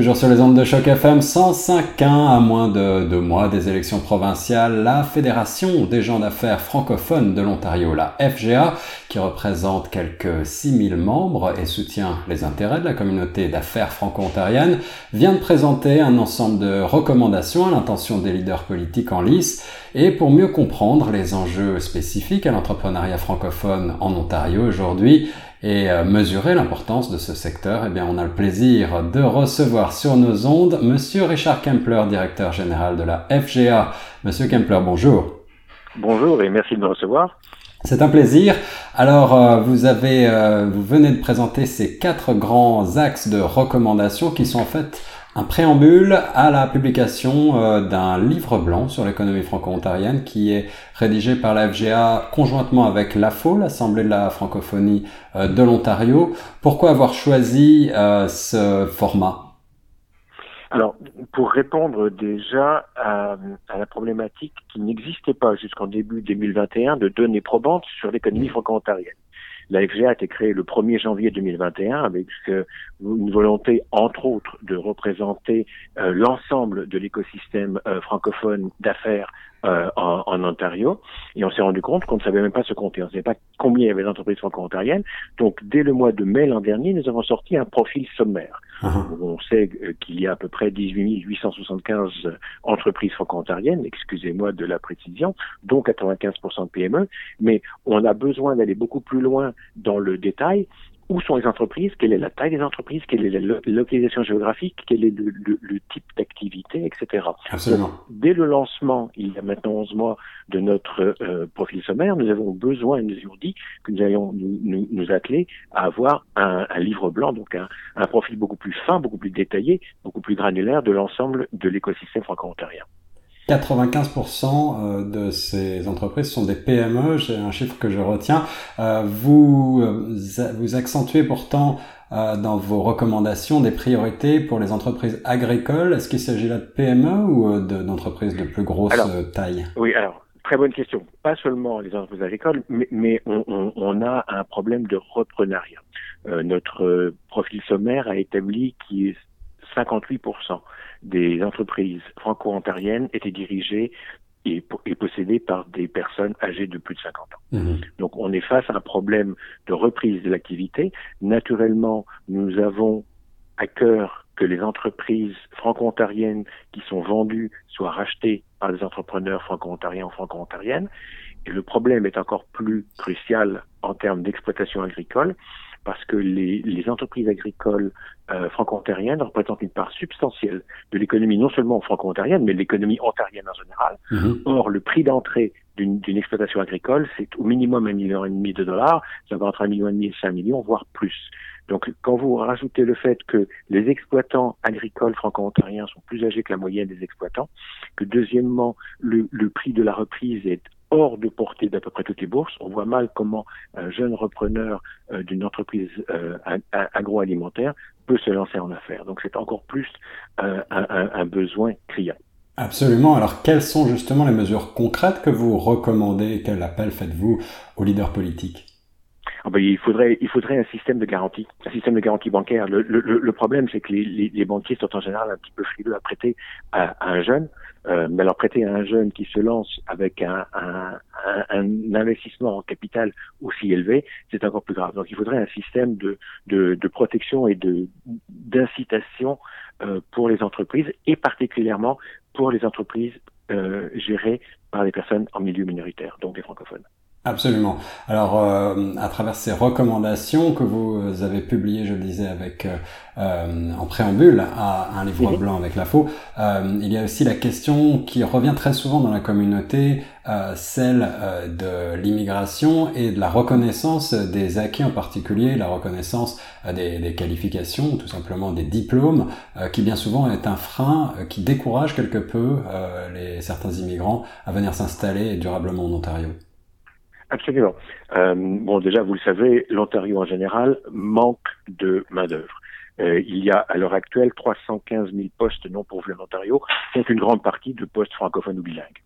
Toujours sur les ondes de choc FM 105.1, à moins de deux mois des élections provinciales, la Fédération des gens d'affaires francophones de l'Ontario, la FGA, qui représente quelques 6000 membres et soutient les intérêts de la communauté d'affaires franco-ontarienne, vient de présenter un ensemble de recommandations à l'intention des leaders politiques en lice et pour mieux comprendre les enjeux spécifiques à l'entrepreneuriat francophone en Ontario aujourd'hui, et euh, mesurer l'importance de ce secteur, eh bien, on a le plaisir de recevoir sur nos ondes Monsieur Richard Kempler, directeur général de la FGA. Monsieur Kempler, bonjour. Bonjour et merci de me recevoir. C'est un plaisir. Alors, euh, vous avez, euh, vous venez de présenter ces quatre grands axes de recommandations qui sont en fait un préambule à la publication euh, d'un livre blanc sur l'économie franco-ontarienne qui est rédigé par la FGA conjointement avec l'AFO, l'Assemblée de la francophonie euh, de l'Ontario. Pourquoi avoir choisi euh, ce format? Alors, pour répondre déjà à, à la problématique qui n'existait pas jusqu'en début 2021 de données probantes sur l'économie franco-ontarienne. La FGA a été créée le 1er janvier 2021 avec une volonté, entre autres, de représenter euh, l'ensemble de l'écosystème euh, francophone d'affaires en, en, Ontario. Et on s'est rendu compte qu'on ne savait même pas se compter. On ne savait pas combien il y avait d'entreprises franco-ontariennes. Donc, dès le mois de mai l'an dernier, nous avons sorti un profil sommaire. Uh-huh. On sait qu'il y a à peu près 18 875 entreprises franco-ontariennes, excusez-moi de la précision, dont 95% de PME, mais on a besoin d'aller beaucoup plus loin dans le détail où sont les entreprises, quelle est la taille des entreprises, quelle est la localisation géographique, quel est le, le, type d'activité, etc. Dès le lancement, il y a maintenant 11 mois, de notre euh, profil sommaire, nous avons besoin, nous avons dit que nous allions nous, nous, atteler à avoir un, un, livre blanc, donc un, un profil beaucoup plus fin, beaucoup plus détaillé, beaucoup plus granulaire de l'ensemble de l'écosystème franco-ontarien. 95% euh, de ces entreprises sont des PME, j'ai un chiffre que je retiens. Euh, vous, euh, vous accentuez pourtant dans vos recommandations des priorités pour les entreprises agricoles. Est-ce qu'il s'agit là de PME ou d'entreprises de, plus grosse taille? Oui, alors, très bonne question. Pas seulement les entreprises agricoles, mais, mais on, on, on, a un problème de reprenariat. notre profil sommaire a établi qu'il 58% des entreprises franco-ontariennes étaient dirigées et, possédées par des personnes âgées de plus de 50 ans. Mmh. Donc on est face à un problème de reprise de l'activité. Naturellement, nous avons à cœur que les entreprises franco-ontariennes qui sont vendues soient rachetées par des entrepreneurs franco-ontariens ou franco-ontariennes. Et le problème est encore plus crucial en termes d'exploitation agricole parce que les, les entreprises agricoles euh, franco-ontariennes représentent une part substantielle de l'économie non seulement franco-ontarienne, mais de l'économie ontarienne en général. Mhm. Or, le prix d'entrée d'une exploitation agricole, c'est au minimum un million et demi de dollars, ça va entre un million et demi et cinq millions, voire plus. Donc, quand vous rajoutez le fait que les exploitants agricoles franco-ontariens sont plus âgés que la moyenne des exploitants, que deuxièmement, le, le prix de la reprise est hors de portée d'à peu près toutes les bourses. On voit mal comment un jeune repreneur euh, d'une entreprise euh, agroalimentaire peut se lancer en affaires. Donc c'est encore plus euh, un, un, besoin criant. Absolument. Alors quelles sont justement les mesures concrètes que vous recommandez? Quel appel faites-vous aux leaders politiques? Ah ben, il faudrait il faudrait un système de garantie, un système de garantie bancaire. Le, le, le problème, c'est que les, les, les, banquiers sont en général un petit peu frileux à prêter à, à un jeune. Euh, mais alors prêter à un jeune qui se lance avec un, un, un, investissement en capital aussi élevé, c'est encore plus grave. Donc il faudrait un système de, de, de protection et de d'incitation euh, pour les entreprises et particulièrement pour les entreprises euh, gérées par des personnes en milieu minoritaire, donc des francophones. Absolument. Alors, euh, à travers ces recommandations que vous avez publiées, je le disais, avec euh, euh en préambule à un livre blanc avec la faux, euh, il y a aussi la question qui revient très souvent dans la communauté, euh, celle de l'immigration et de la reconnaissance des acquis en particulier, la reconnaissance des, des, qualifications, tout simplement des diplômes, qui bien souvent est un frein qui décourage quelque peu les certains immigrants à venir s'installer durablement en Ontario. Absolument. Euh, bon, déjà, vous le savez, l'Ontario en général manque de main d'œuvre. il y a à l'heure actuelle 315 000 postes non pourvus en Ontario, donc une grande partie de postes francophones ou bilingues.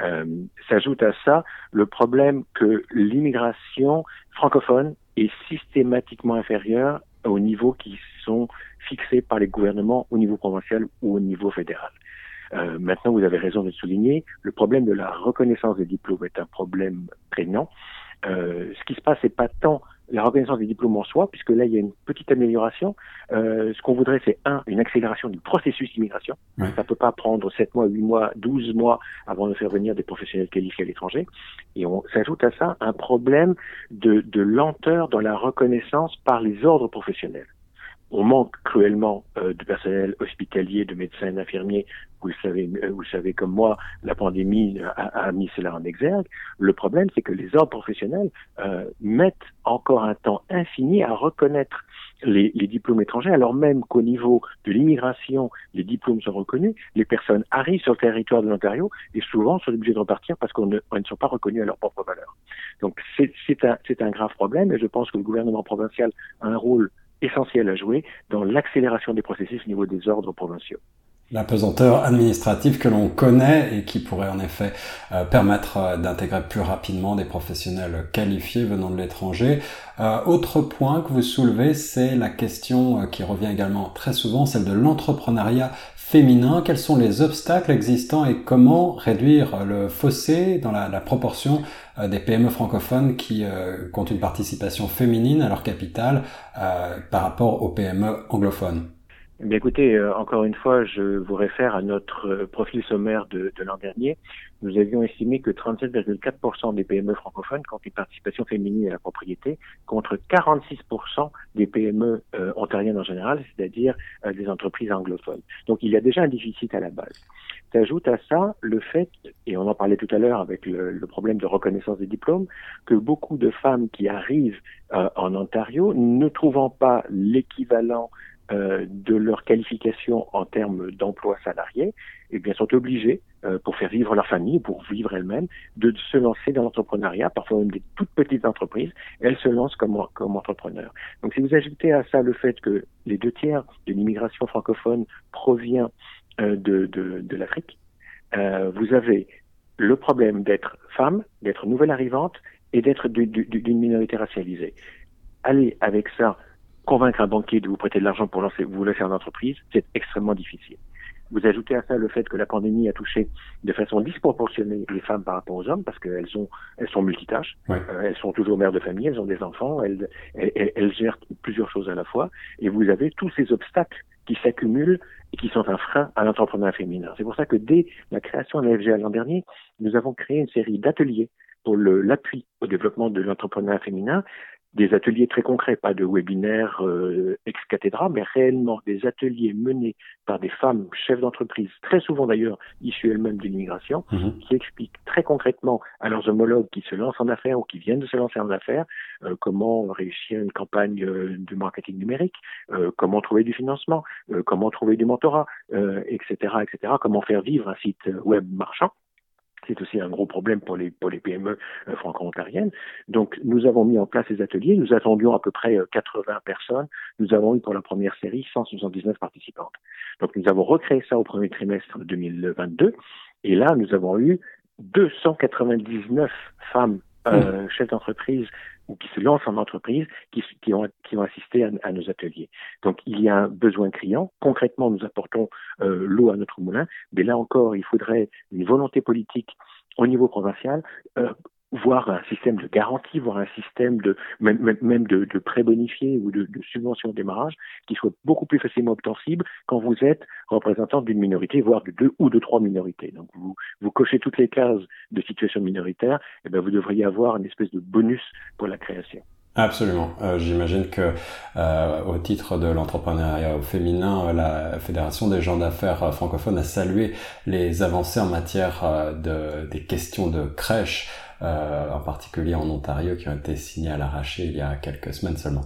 Euh, S'ajoute à ça le problème que l'immigration francophone est systématiquement inférieure aux niveaux qui sont fixés par les gouvernements au niveau provincial ou au niveau fédéral. Euh, maintenant, vous avez raison de le souligner, le problème de la reconnaissance des diplômes est un problème prégnant. Euh, ce qui se passe, c'est pas tant la reconnaissance des diplômes en soi, puisque là, il y a une petite amélioration. Euh, ce qu'on voudrait, c'est un, une accélération du processus d'immigration. Ça Ça peut pas prendre 7 mois, 8 mois, 12 mois avant de faire venir des professionnels qualifiés à l'étranger. Et on s'ajoute à ça un problème de, de lenteur dans la reconnaissance par les ordres professionnels on manque cruellement euh, de personnel hospitalier, de médecins, d'infirmiers. Vous le savez, euh, vous savez comme moi, la pandémie a, mis cela en exergue. Le problème, c'est que les ordres professionnels euh, mettent encore un temps infini à reconnaître les, les diplômes étrangers, alors même qu'au niveau de l'immigration, les diplômes sont reconnus. Les personnes arrivent sur le territoire de l'Ontario et souvent sont obligées de repartir parce qu'on ne, ne sont pas reconnus à leur propre valeur. Donc c'est un, un grave problème et je pense que le gouvernement provincial a un rôle essentiel à jouer dans l'accélération des processus au niveau des ordres provinciaux. La pesanteur administrative que l'on connaît et qui pourrait en effet euh, permettre euh, d'intégrer plus rapidement des professionnels qualifiés venant de l'étranger. Euh, autre point que vous soulevez, c'est la question qui revient également très souvent, celle de l'entrepreneuriat féminin. Quels sont les obstacles existants et comment réduire le fossé dans la, proportion des PME francophones qui comptent une participation féminine à leur capital par rapport aux PME anglophones? Eh écoutez, euh, encore une fois, je vous réfère à notre euh, profil sommaire de, de l'an dernier. Nous avions estimé que 37,4% des PME francophones comptent une participation féminine à la propriété, contre 46% des PME euh, ontariennes en général, c'est-à-dire des entreprises anglophones. Donc il y a déjà un déficit à la base. S'ajoute à ça le fait, et on en parlait tout à l'heure avec le, le, problème de reconnaissance des diplômes, que beaucoup de femmes qui arrivent en Ontario, ne trouvant pas l'équivalent euh, de leur qualification en termes d'emploi salarié, eh bien, sont obligés, euh, pour faire vivre leur famille, pour vivre elles-mêmes, de se lancer dans l'entrepreneuriat, parfois même des toutes petites entreprises, elles se lancent comme, comme entrepreneurs. Donc, si vous ajoutez à ça le fait que les deux tiers de l'immigration francophone provient euh, de, de, de l'Afrique, vous avez le problème d'être femme, d'être nouvelle arrivante et d'être d'une minorité racialisée. Allez avec ça convaincre un banquier de vous prêter de l'argent pour lancer, vous lancer en entreprise, c'est extrêmement difficile. Vous ajoutez à ça le fait que la pandémie a touché de façon disproportionnée les femmes par rapport aux hommes parce qu'elles ont, elles sont multitâches, euh, elles sont toujours mères de famille, elles ont des enfants, elles, elles, elles, gèrent plusieurs choses à la fois, et vous avez tous ces obstacles qui s'accumulent et qui sont un frein à l'entrepreneuriat féminin. C'est pour ça que dès la création de la FGA l'an dernier, nous avons créé une série d'ateliers pour l'appui au développement de l'entrepreneuriat féminin des ateliers très concrets, pas de webinaires euh, ex cathedra, mais réellement des ateliers menés par des femmes chefs d'entreprise, très souvent d'ailleurs issues elles-mêmes de l'immigration, mhm. qui expliquent très concrètement à leurs homologues qui se lancent en affaires ou qui viennent de se lancer en affaires euh, comment réussir une campagne euh, de marketing numérique, euh, comment trouver du financement, comment trouver du mentorat, etc., etc., comment faire vivre un site web marchand c'est aussi un gros problème pour les, PME euh, franco-ontariennes. Donc, nous avons mis en place ces ateliers. Nous attendions à peu près 80 euh, personnes. Nous avons eu pour la première série 179 participantes. Donc, nous avons recréé ça au premier trimestre 2022. Et là, nous avons eu 299 femmes euh, mmh. chefs d'entreprise ou qui se lancent en entreprise, qui, ont, assisté à, à, nos ateliers. Donc il y a un besoin criant. Concrètement, nous apportons euh, l'eau à notre moulin, mais là encore, il faudrait une volonté politique au niveau provincial euh, voire un système de garantie, voire un système de même, même de, de prêt bonifié ou de, subvention au démarrage qui soit beaucoup plus facilement obtensible quand vous êtes représentant d'une minorité, voire de deux ou de trois minorités. Donc vous, vous cochez toutes les cases de situation minoritaire, et bien vous devriez avoir une espèce de bonus pour la création. Absolument. Euh, J'imagine que euh, au titre de l'entrepreneuriat féminin, la Fédération des gens d'affaires francophones a salué les avancées en matière euh, de, des questions de crèche euh, en particulier en Ontario, qui ont été signés à l'arraché il y a quelques semaines seulement.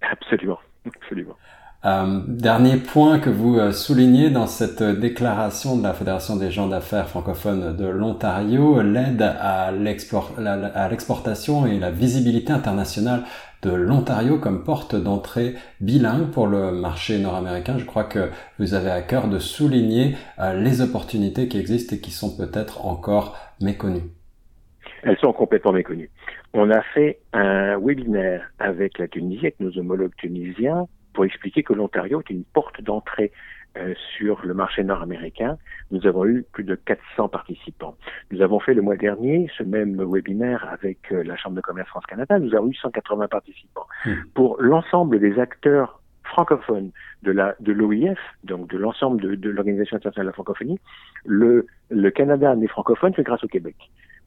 Absolument, absolument. Euh, dernier point que vous euh, soulignez dans cette déclaration de la Fédération des gens d'affaires francophones de l'Ontario, l'aide à l'exportation et la visibilité internationale de l'Ontario comme porte d'entrée bilingue pour le marché nord-américain. Je crois que vous avez à cœur de souligner euh, les opportunités qui existent et qui sont peut-être encore méconnues. Elles sont complètement méconnues. On a fait un webinaire avec la Tunisie, avec nos homologues tunisiens, pour expliquer que l'Ontario est une porte d'entrée euh, sur le marché nord-américain. Nous avons eu plus de 400 participants. Nous avons fait le mois dernier ce même webinaire avec euh, la Chambre de commerce France-Canada. Nous avons eu 180 participants. Hmm. Pour l'ensemble des acteurs francophones de la de l'OIF, donc de l'ensemble de, de l'Organisation internationale de la francophonie, le, le Canada n'est francophone que grâce au Québec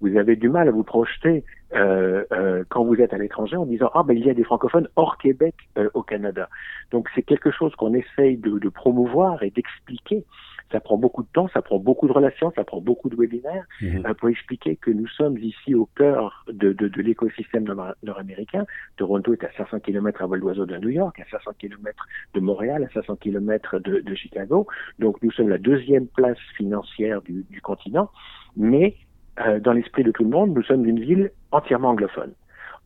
vous avez du mal à vous projeter euh, euh, quand vous êtes à l'étranger en disant ah ben il y a des francophones hors Québec euh, au Canada. Donc c'est quelque chose qu'on essaye de, de, promouvoir et d'expliquer. Ça prend beaucoup de temps, ça prend beaucoup de relations, ça prend beaucoup de webinaires mhm. euh, pour expliquer que nous sommes ici au cœur de, de, de l'écosystème nord-américain. Toronto est à 500 km à vol d'oiseau de New York, à 500 km de Montréal, à 500 km de, de Chicago. Donc nous sommes la deuxième place financière du, du continent, mais euh, dans l'esprit de tout le monde, nous sommes une ville entièrement anglophone.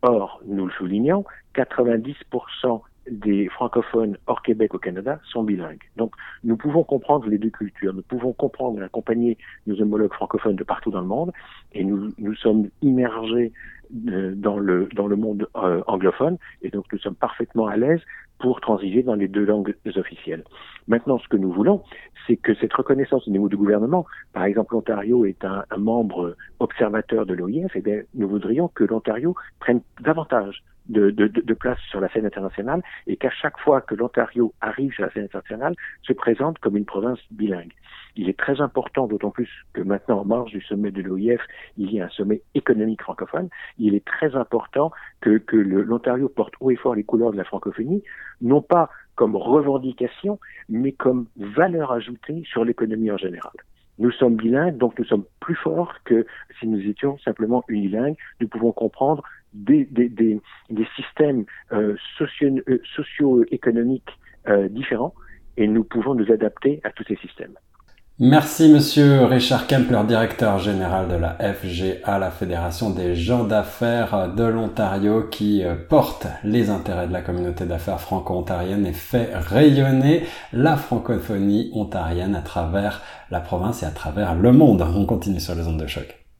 Or, nous le soulignons, 90% des francophones hors Québec au Canada sont bilingues. Donc, nous pouvons comprendre les deux cultures, nous pouvons comprendre et accompagner nos homologues francophones de partout dans le monde, et nous, nous sommes immergés euh, dans le dans le monde euh, anglophone, et donc nous sommes parfaitement à l'aise pour transiger dans les deux langues officielles. Maintenant, ce que nous voulons, c'est que cette reconnaissance au niveau du gouvernement, par exemple, l'Ontario est un, membre observateur de l'OIF, et eh bien, nous voudrions que l'Ontario prenne davantage de, de, de, place sur la scène internationale et qu'à chaque fois que l'Ontario arrive sur la scène internationale, se présente comme une province bilingue. Il est très important, d'autant plus que maintenant, en marge du sommet de l'OIF, il y a un sommet économique francophone. Il est très important que, que l'Ontario porte haut et fort les couleurs de la francophonie, non pas comme revendication, mais comme valeur ajoutée sur l'économie en général. Nous sommes bilingues, donc nous sommes plus forts que si nous étions simplement unilingues. Nous pouvons comprendre des, des, des, des systèmes euh, euh socio-économiques euh, différents et nous pouvons nous adapter à tous ces systèmes. Merci Monsieur Richard Kempler, directeur général de la FGA, la Fédération des gens d'affaires de l'Ontario, qui euh, porte les intérêts de la communauté d'affaires franco-ontarienne et fait rayonner la francophonie ontarienne à travers la province et à travers le monde. On continue sur les ondes de choc.